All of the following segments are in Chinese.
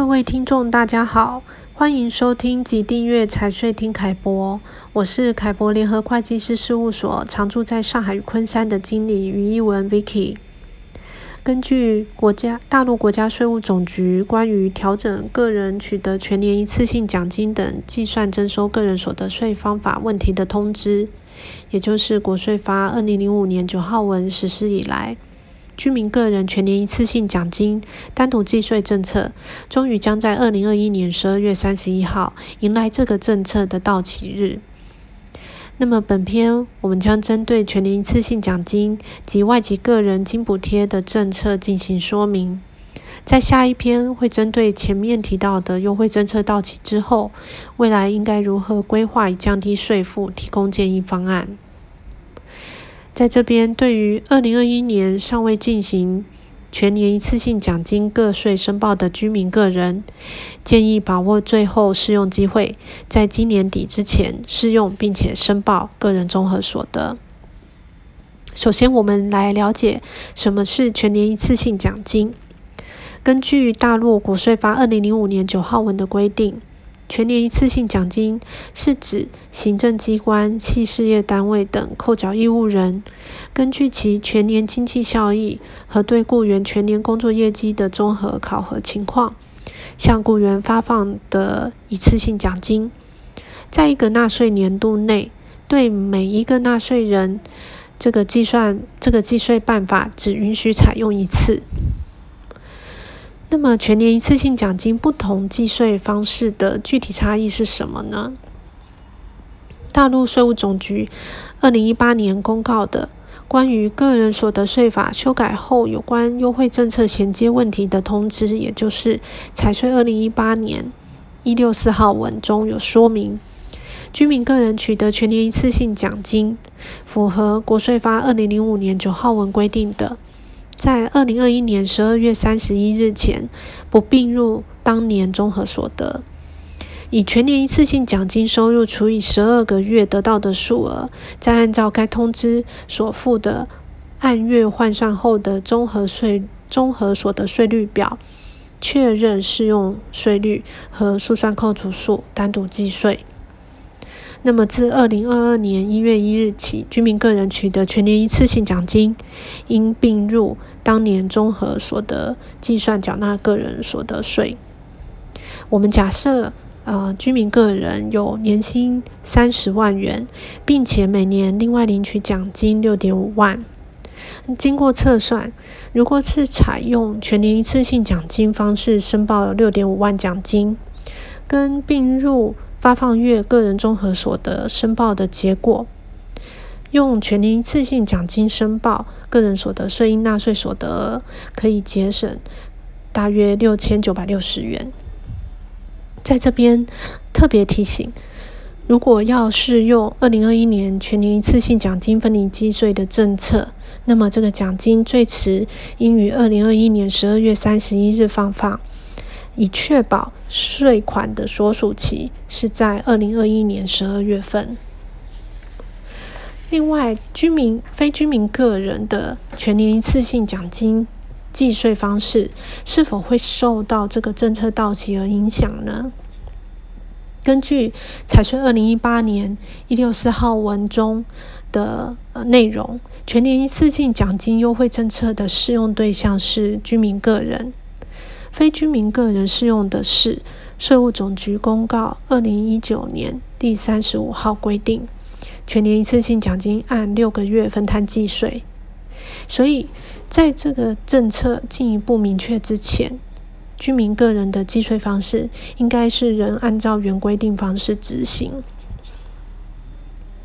各位听众，大家好，欢迎收听及订阅财税听凯博。我是凯博联合会计师事务所常驻在上海与昆山的经理于一文 Vicky。根据国家大陆国家税务总局关于调整个人取得全年一次性奖金等计算征收个人所得税方法问题的通知，也就是国税发二零零五年九号文实施以来，居民个人全年一次性奖金单独计税政策，终于将在二零二一年十二月三十一号迎来这个政策的到期日。那么本篇我们将针对全年一次性奖金及外籍个人津补贴的政策进行说明。在下一篇会针对前面提到的优惠政策到期之后，未来应该如何规划以降低税负，提供建议方案。在这边，对于二零二一年尚未进行全年一次性奖金个税申报的居民个人，建议把握最后适用机会，在今年底之前适用并且申报个人综合所得。首先，我们来了解什么是全年一次性奖金。根据大陆国税发二零零五年九号文的规定。全年一次性奖金是指行政机关、系事业单位等扣缴义务人，根据其全年经济效益和对雇员全年工作业绩的综合考核情况，向雇员发放的一次性奖金。在一个纳税年度内，对每一个纳税人，这个计算这个计税办法只允许采用一次。那么，全年一次性奖金不同计税方式的具体差异是什么呢？大陆税务总局二零一八年公告的关于个人所得税法修改后有关优惠政策衔接问题的通知，也就是财税二零一八年一六四号文中有说明，居民个人取得全年一次性奖金，符合国税发二零零五年九号文规定的。在二零二一年十二月三十一日前，不并入当年综合所得，以全年一次性奖金收入除以十二个月得到的数额，再按照该通知所附的按月换算后的综合税综合所得税率表，确认适用税率和速算扣除数，单独计税。那么，自二零二二年一月一日起，居民个人取得全年一次性奖金，应并入当年综合所得计算缴纳个人所得税。我们假设，呃，居民个人有年薪三十万元，并且每年另外领取奖金六点五万。经过测算，如果是采用全年一次性奖金方式申报六点五万奖金，跟并入发放月个人综合所得申报的结果，用全年一次性奖金申报个人所得税应纳税所得额，可以节省大约六千九百六十元。在这边特别提醒，如果要适用二零二一年全年一次性奖金分离计税的政策，那么这个奖金最迟应于二零二一年十二月三十一日发放。以确保税款的所属期是在二零二一年十二月份。另外，居民、非居民个人的全年一次性奖金计税方式是否会受到这个政策到期而影响呢？根据财税二零一八年一六四号文中的呃内容，全年一次性奖金优惠政策的适用对象是居民个人。非居民个人适用的是税务总局公告二零一九年第三十五号规定，全年一次性奖金按六个月分摊计税。所以，在这个政策进一步明确之前，居民个人的计税方式应该是仍按照原规定方式执行。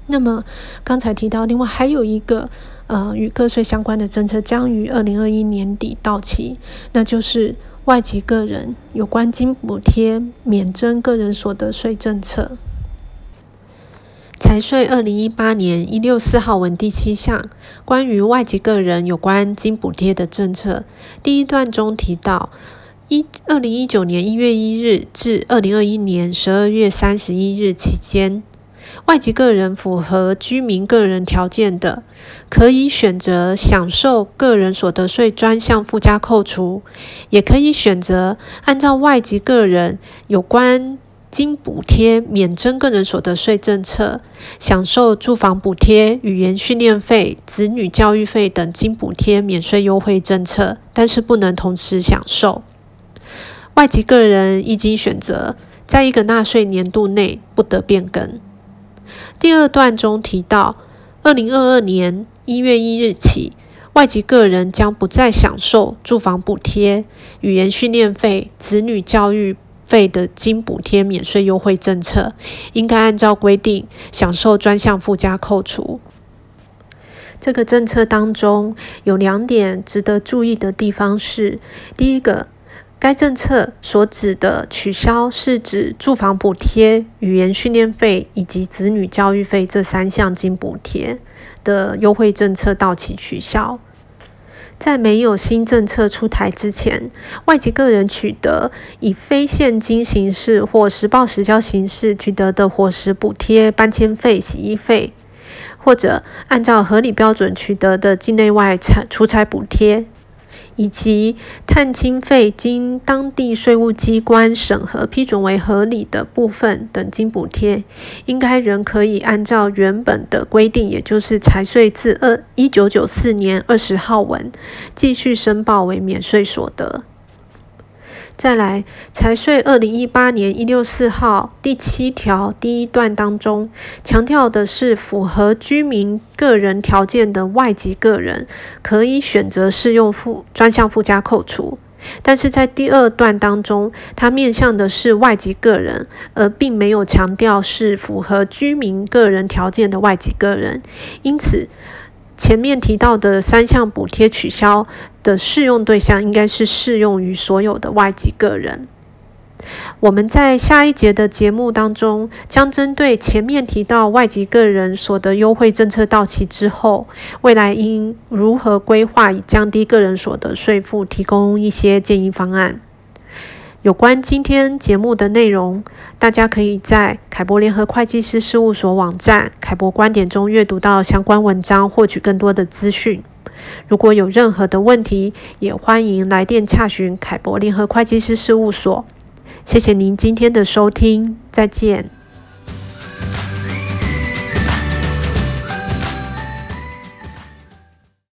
那么，刚才提到，另外还有一个呃与个税相关的政策将于二零二一年底到期，那就是。外籍个人有关津补贴免征个人所得税政策，财税二零一八年一六四号文第七项关于外籍个人有关津补贴的政策，第一段中提到，一二零一九年一月一日至二零二一年十二月三十一日期间，外籍个人符合居民个人条件的，可以选择享受个人所得税专项附加扣除，也可以选择按照外籍个人有关津补贴免征个人所得税政策，享受住房补贴、语言训练费、子女教育费等津补贴免税优惠政策，但是不能同时享受。外籍个人一经选择，在一个纳税年度内不得变更。第二段中提到，二零二二年一月一日起，外籍个人将不再享受住房补贴、语言训练费、子女教育费的津补贴免税优惠政策，应该按照规定享受专项附加扣除。这个政策当中有两点值得注意的地方是：第一个，该政策所指的取消是指住房补贴、语言训练费以及子女教育费这三项津补贴的优惠政策到期取消。在没有新政策出台之前，外籍个人取得以非现金形式或实报实销形式取得的伙食补贴、搬迁费、洗衣费，或者按照合理标准取得的境内外产出差补贴。以及探亲费经当地税务机关审核批准为合理的部分等金补贴，应该仍可以按照原本的规定，也就是财税自二一九九四年二十号文继续申报为免税所得。再来，财税二零一八年一六四号第七条第一段当中强调的是，符合居民个人条件的外籍个人可以选择适用附专项附加扣除，但是在第二段当中，它面向的是外籍个人，而并没有强调是符合居民个人条件的外籍个人，因此。前面提到的三项补贴取消的适用对象，应该是适用于所有的外籍个人。我们在下一节的节目当中，将针对前面提到外籍个人所得优惠政策到期之后，未来应如何规划以降低个人所得税负，提供一些建议方案。有关今天节目的内容，大家可以在凯博联合会计师事务所网站“凯博观点”中阅读到相关文章，获取更多的资讯。如果有任何的问题，也欢迎来电洽询凯博联合会计师事务所。谢谢您今天的收听，再见。